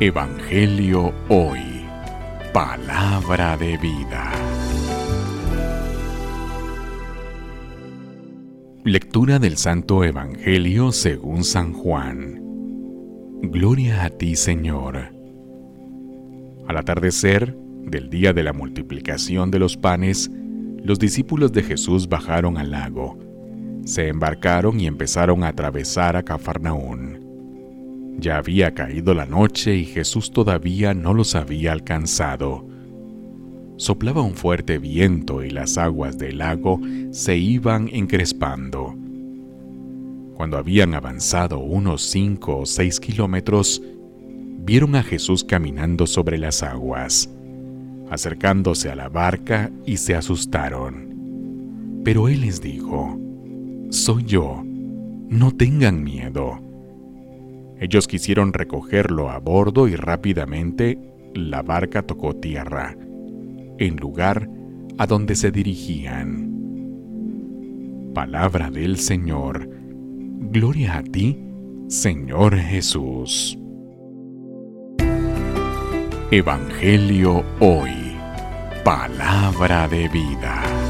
Evangelio Hoy. Palabra de vida. Lectura del Santo Evangelio según San Juan. Gloria a ti, Señor. Al atardecer del día de la multiplicación de los panes, los discípulos de Jesús bajaron al lago, se embarcaron y empezaron a atravesar a Cafarnaún. Ya había caído la noche y Jesús todavía no los había alcanzado. Soplaba un fuerte viento y las aguas del lago se iban encrespando. Cuando habían avanzado unos cinco o seis kilómetros, vieron a Jesús caminando sobre las aguas, acercándose a la barca y se asustaron. Pero él les dijo, Soy yo, no tengan miedo. Ellos quisieron recogerlo a bordo y rápidamente la barca tocó tierra, en lugar a donde se dirigían. Palabra del Señor. Gloria a ti, Señor Jesús. Evangelio hoy. Palabra de vida.